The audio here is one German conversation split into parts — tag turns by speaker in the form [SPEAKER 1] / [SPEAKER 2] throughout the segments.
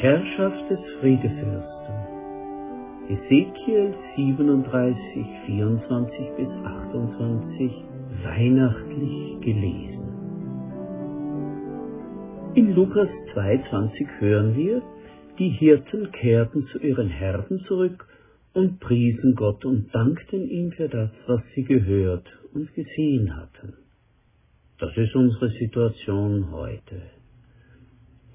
[SPEAKER 1] Herrschaft des Friedefürsten. Ezekiel 37, 24 bis 28 weihnachtlich gelesen. In Lukas 2,20 hören wir, die Hirten kehrten zu ihren Herden zurück und priesen Gott und dankten ihm für das, was sie gehört und gesehen hatten. Das ist unsere Situation heute.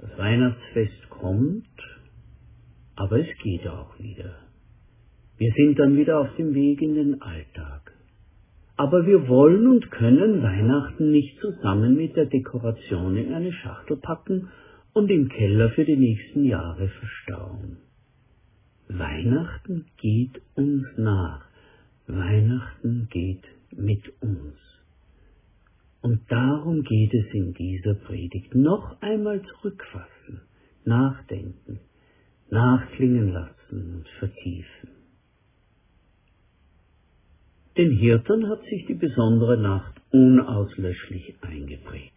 [SPEAKER 1] Das Weihnachtsfest kommt, aber es geht auch wieder. Wir sind dann wieder auf dem Weg in den Alltag. Aber wir wollen und können Weihnachten nicht zusammen mit der Dekoration in eine Schachtel packen und im Keller für die nächsten Jahre verstauen. Weihnachten geht uns nach. Weihnachten geht mit uns. Und darum geht es in dieser Predigt. Noch einmal zurückfassen, nachdenken, nachklingen lassen und vertiefen. Den Hirten hat sich die besondere Nacht unauslöschlich eingeprägt.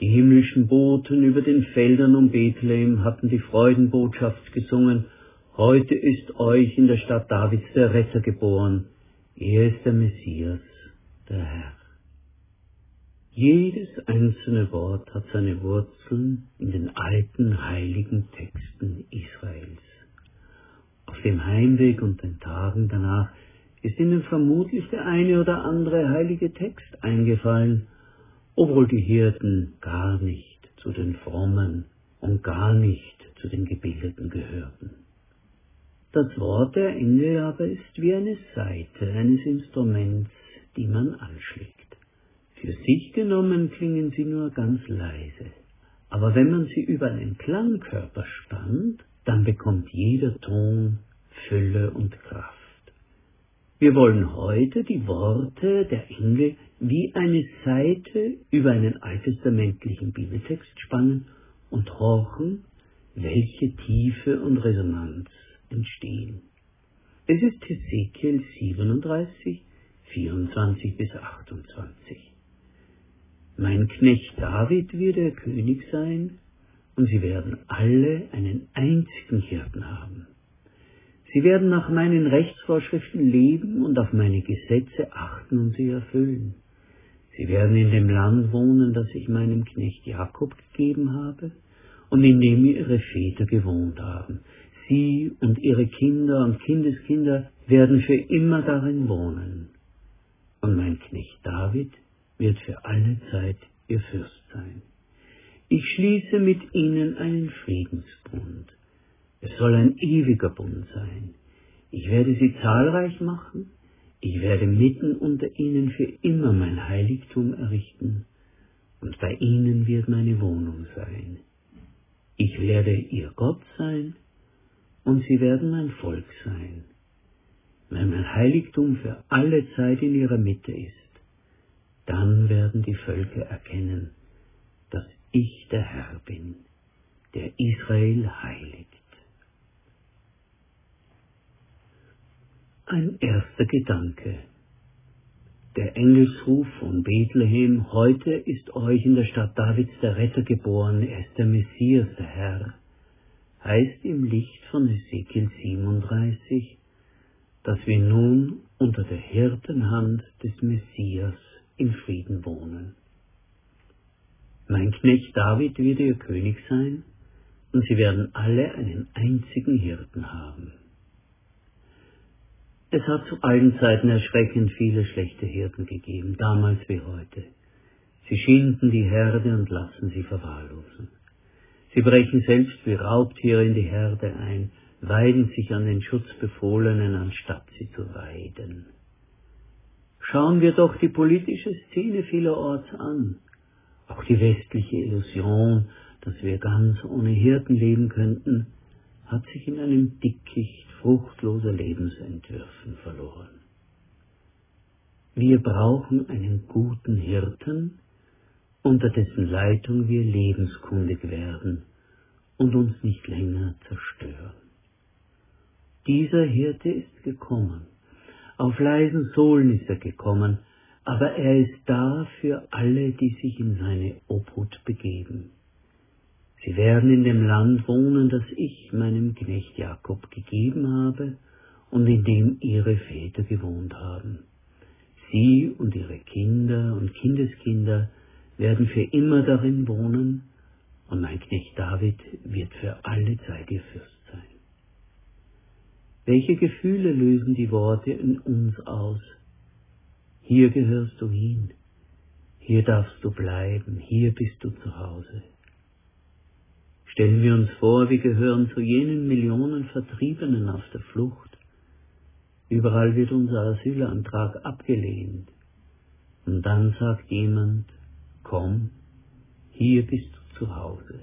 [SPEAKER 1] Die himmlischen Boten über den Feldern um Bethlehem hatten die Freudenbotschaft gesungen, Heute ist euch in der Stadt Davids der Retter geboren, er ist der Messias, der Herr. Jedes einzelne Wort hat seine Wurzeln in den alten heiligen Texten Israels. Auf dem Heimweg und den Tagen danach ist ihnen vermutlich der eine oder andere heilige Text eingefallen, obwohl die Hirten gar nicht zu den Frommen und gar nicht zu den Gebildeten gehörten. Das Wort der Engel aber ist wie eine Saite eines Instruments, die man anschlägt. Für sich genommen klingen sie nur ganz leise, aber wenn man sie über einen Klangkörper spannt, dann bekommt jeder Ton Fülle und Kraft. Wir wollen heute die Worte der Engel wie eine Seite über einen alttestamentlichen Bibeltext spannen und horchen, welche Tiefe und Resonanz entstehen. Es ist Hesekiel 37, 24 bis 28. Mein Knecht David wird der König sein, und sie werden alle einen einzigen Hirten haben. Sie werden nach meinen Rechtsvorschriften leben und auf meine Gesetze achten und sie erfüllen. Sie werden in dem Land wohnen, das ich meinem Knecht Jakob gegeben habe und in dem ihre Väter gewohnt haben. Sie und ihre Kinder und Kindeskinder werden für immer darin wohnen. Und mein Knecht David wird für alle Zeit ihr Fürst sein. Ich schließe mit ihnen einen Friedensbund. Es soll ein ewiger Bund sein. Ich werde sie zahlreich machen. Ich werde mitten unter ihnen für immer mein Heiligtum errichten. Und bei ihnen wird meine Wohnung sein. Ich werde ihr Gott sein und sie werden mein Volk sein. Wenn mein Heiligtum für alle Zeit in ihrer Mitte ist, dann werden die Völker erkennen, dass ich der Herr bin, der Israel heiligt. Ein erster Gedanke. Der Engelsruf von Bethlehem, heute ist euch in der Stadt Davids der Retter geboren, er ist der Messias, der Herr heißt im Licht von Ezekiel 37, dass wir nun unter der Hirtenhand des Messias in Frieden wohnen. Mein Knecht David wird ihr König sein, und sie werden alle einen einzigen Hirten haben. Es hat zu allen Zeiten erschreckend viele schlechte Hirten gegeben, damals wie heute. Sie schinden die Herde und lassen sie verwahrlosen. Sie brechen selbst wie Raubtiere in die Herde ein, weiden sich an den Schutzbefohlenen, anstatt sie zu weiden. Schauen wir doch die politische Szene vielerorts an. Auch die westliche Illusion, dass wir ganz ohne Hirten leben könnten, hat sich in einem Dickicht fruchtloser Lebensentwürfen verloren. Wir brauchen einen guten Hirten, unter dessen Leitung wir lebenskundig werden und uns nicht länger zerstören. Dieser Hirte ist gekommen. Auf leisen Sohlen ist er gekommen, aber er ist da für alle, die sich in seine Obhut begeben. Sie werden in dem Land wohnen, das ich meinem Knecht Jakob gegeben habe und in dem ihre Väter gewohnt haben. Sie und ihre Kinder und Kindeskinder werden für immer darin wohnen, und mein Knecht David wird für alle Zeit ihr Fürst. Welche Gefühle lösen die Worte in uns aus? Hier gehörst du hin, hier darfst du bleiben, hier bist du zu Hause. Stellen wir uns vor, wir gehören zu jenen Millionen Vertriebenen auf der Flucht. Überall wird unser Asylantrag abgelehnt. Und dann sagt jemand, komm, hier bist du zu Hause,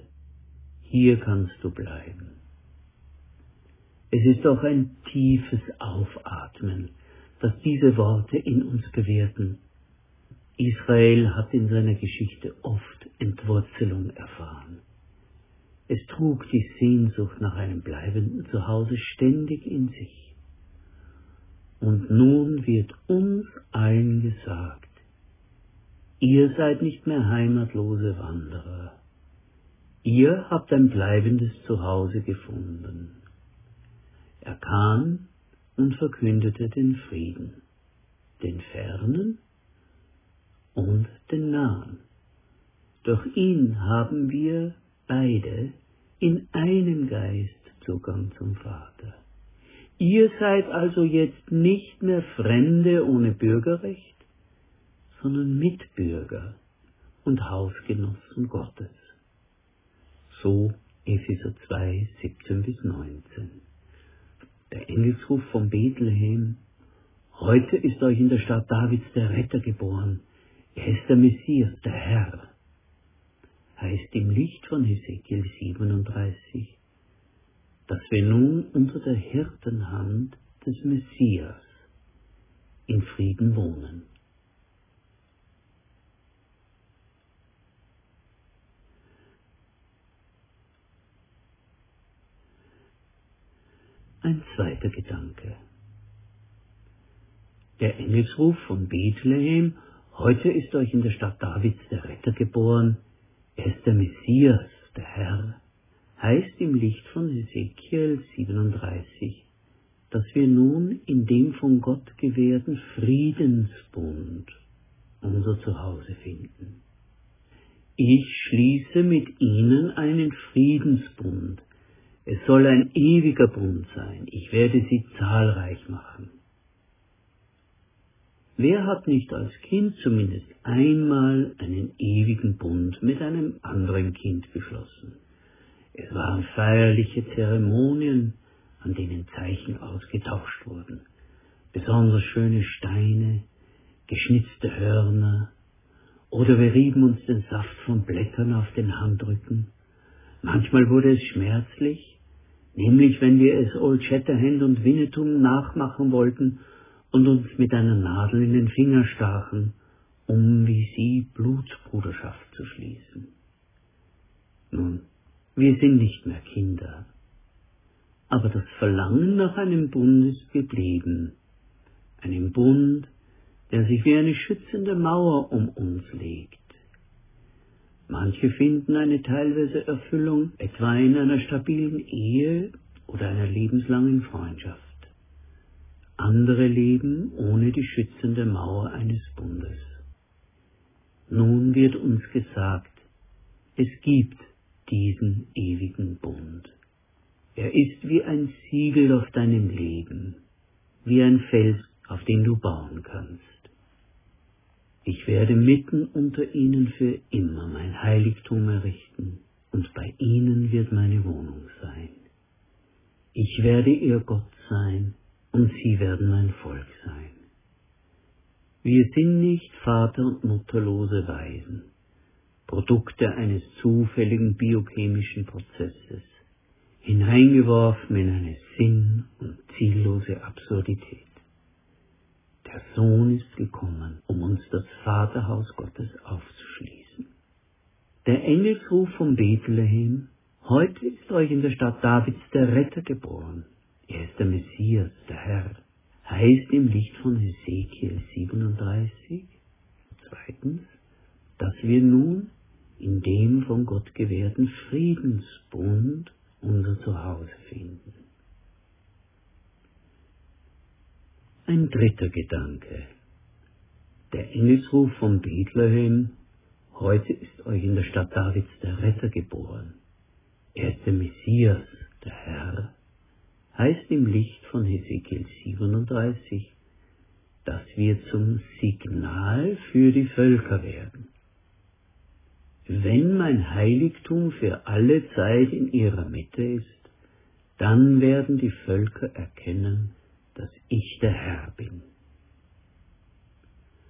[SPEAKER 1] hier kannst du bleiben. Es ist doch ein tiefes Aufatmen, das diese Worte in uns bewirken. Israel hat in seiner Geschichte oft Entwurzelung erfahren. Es trug die Sehnsucht nach einem bleibenden Zuhause ständig in sich. Und nun wird uns allen gesagt, ihr seid nicht mehr heimatlose Wanderer. Ihr habt ein bleibendes Zuhause gefunden. Er kam und verkündete den Frieden, den fernen und den nahen. Durch ihn haben wir beide in einem Geist Zugang zum Vater. Ihr seid also jetzt nicht mehr Fremde ohne Bürgerrecht, sondern Mitbürger und Hausgenossen Gottes. So Epheser 2, 17 bis 19 der Engelsruf von Bethlehem. Heute ist euch in der Stadt Davids der Retter geboren. Er ist der Messias, der Herr. Heißt im Licht von Hesekiel 37, dass wir nun unter der Hirtenhand des Messias in Frieden wohnen. Ein zweiter Gedanke. Der Engelsruf von Bethlehem, heute ist euch in der Stadt Davids der Retter geboren, er ist der Messias, der Herr, heißt im Licht von Ezekiel 37, dass wir nun in dem von Gott gewährten Friedensbund unser Zuhause finden. Ich schließe mit ihnen einen Friedensbund, es soll ein ewiger Bund sein. Ich werde sie zahlreich machen. Wer hat nicht als Kind zumindest einmal einen ewigen Bund mit einem anderen Kind geschlossen? Es waren feierliche Zeremonien, an denen Zeichen ausgetauscht wurden. Besonders schöne Steine, geschnitzte Hörner, oder wir rieben uns den Saft von Blättern auf den Handrücken. Manchmal wurde es schmerzlich, nämlich wenn wir es Old Shatterhand und Winnetou nachmachen wollten und uns mit einer Nadel in den Finger stachen, um wie sie Blutsbruderschaft zu schließen. Nun, wir sind nicht mehr Kinder, aber das Verlangen nach einem Bund ist geblieben, einem Bund, der sich wie eine schützende Mauer um uns legt. Manche finden eine teilweise Erfüllung etwa in einer stabilen Ehe oder einer lebenslangen Freundschaft. Andere leben ohne die schützende Mauer eines Bundes. Nun wird uns gesagt, es gibt diesen ewigen Bund. Er ist wie ein Siegel auf deinem Leben, wie ein Fels, auf den du bauen kannst. Ich werde mitten unter ihnen für immer mein Heiligtum errichten, und bei ihnen wird meine Wohnung sein. Ich werde ihr Gott sein, und sie werden mein Volk sein. Wir sind nicht Vater und mutterlose Waisen, Produkte eines zufälligen biochemischen Prozesses, hineingeworfen in eine sinn- und ziellose Absurdität. Der Sohn ist gekommen, um uns das Vaterhaus Gottes aufzuschließen. Der Engelsruf von Bethlehem, heute ist euch in der Stadt Davids der Retter geboren. Er ist der Messias, der Herr, heißt im Licht von Ezekiel 37, zweitens, dass wir nun in dem von Gott gewährten Friedensbund unser Zuhause finden. Ein dritter Gedanke. Der Engelsruf von Bethlehem, heute ist euch in der Stadt Davids der Retter geboren. Er ist der Messias, der Herr, heißt im Licht von Hesekiel 37, dass wir zum Signal für die Völker werden. Wenn mein Heiligtum für alle Zeit in ihrer Mitte ist, dann werden die Völker erkennen, dass ich der Herr bin.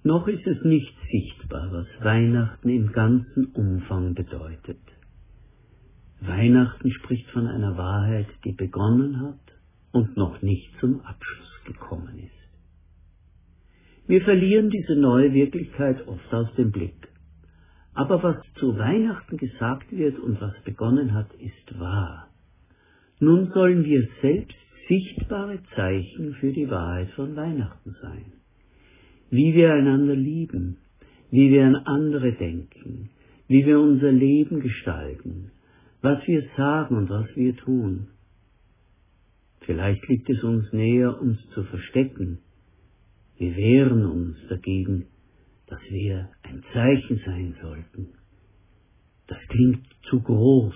[SPEAKER 1] Noch ist es nicht sichtbar, was Weihnachten im ganzen Umfang bedeutet. Weihnachten spricht von einer Wahrheit, die begonnen hat und noch nicht zum Abschluss gekommen ist. Wir verlieren diese neue Wirklichkeit oft aus dem Blick. Aber was zu Weihnachten gesagt wird und was begonnen hat, ist wahr. Nun sollen wir selbst sichtbare Zeichen für die Wahrheit von Weihnachten sein. Wie wir einander lieben, wie wir an andere denken, wie wir unser Leben gestalten, was wir sagen und was wir tun. Vielleicht liegt es uns näher, uns zu verstecken. Wir wehren uns dagegen, dass wir ein Zeichen sein sollten. Das klingt zu groß.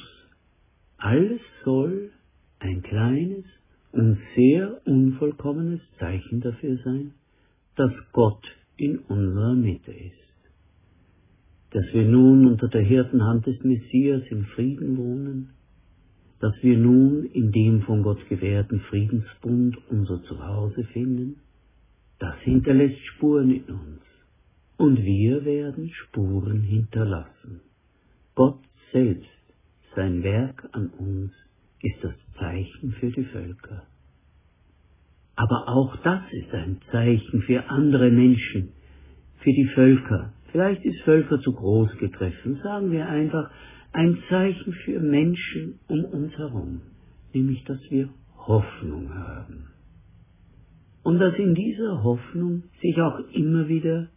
[SPEAKER 1] Alles soll ein kleines und sehr unvollkommenes Zeichen dafür sein, dass Gott in unserer Mitte ist. Dass wir nun unter der Hirtenhand des Messias im Frieden wohnen, dass wir nun in dem von Gott gewährten Friedensbund unser Zuhause finden, das hinterlässt Spuren in uns und wir werden Spuren hinterlassen. Gott selbst, sein Werk an uns, ist das Zeichen für die Völker. Aber auch das ist ein Zeichen für andere Menschen, für die Völker. Vielleicht ist Völker zu groß gegriffen, sagen wir einfach ein Zeichen für Menschen um uns herum, nämlich dass wir Hoffnung haben. Und dass in dieser Hoffnung sich auch immer wieder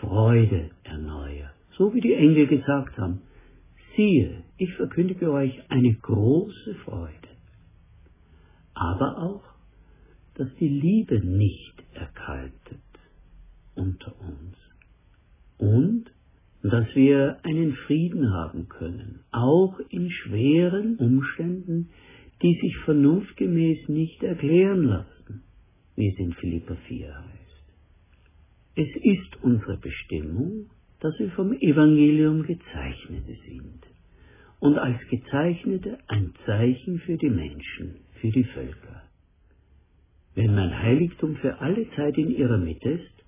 [SPEAKER 1] Freude erneuert. So wie die Engel gesagt haben, siehe, ich verkündige euch eine große Freude. Aber auch, dass die Liebe nicht erkaltet unter uns. Und dass wir einen Frieden haben können, auch in schweren Umständen, die sich vernunftgemäß nicht erklären lassen, wie es in Philippa 4 heißt. Es ist unsere Bestimmung, dass wir vom Evangelium Gezeichnete sind und als Gezeichnete ein Zeichen für die Menschen, für die Völker. Wenn mein Heiligtum für alle Zeit in ihrer Mitte ist,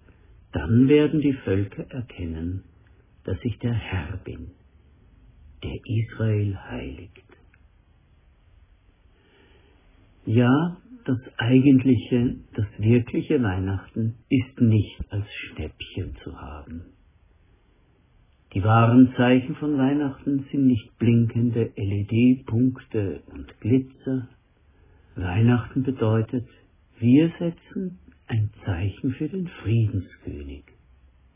[SPEAKER 1] dann werden die Völker erkennen, dass ich der Herr bin, der Israel heiligt. Ja, das eigentliche, das wirkliche Weihnachten ist nicht als Schnäppchen zu haben. Die wahren Zeichen von Weihnachten sind nicht blinkende LED-Punkte und Glitzer. Weihnachten bedeutet, wir setzen ein Zeichen für den Friedenskönig.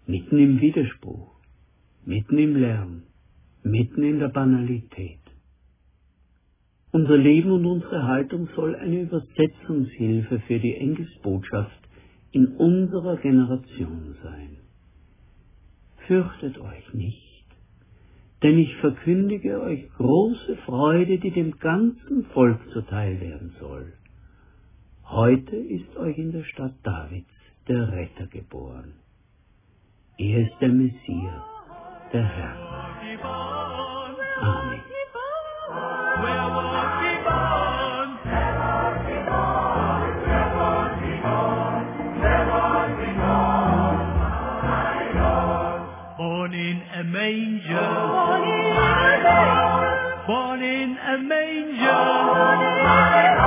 [SPEAKER 1] Mitten im Widerspruch, mitten im Lärm, mitten in der Banalität. Unser Leben und unsere Haltung soll eine Übersetzungshilfe für die Engelsbotschaft in unserer Generation sein. Fürchtet euch nicht, denn ich verkündige euch große Freude, die dem ganzen Volk zuteil werden soll. Heute ist euch in der Stadt Davids der Retter geboren. Er ist der Messias, der Herr. Amen.
[SPEAKER 2] A manger. Born in a manger.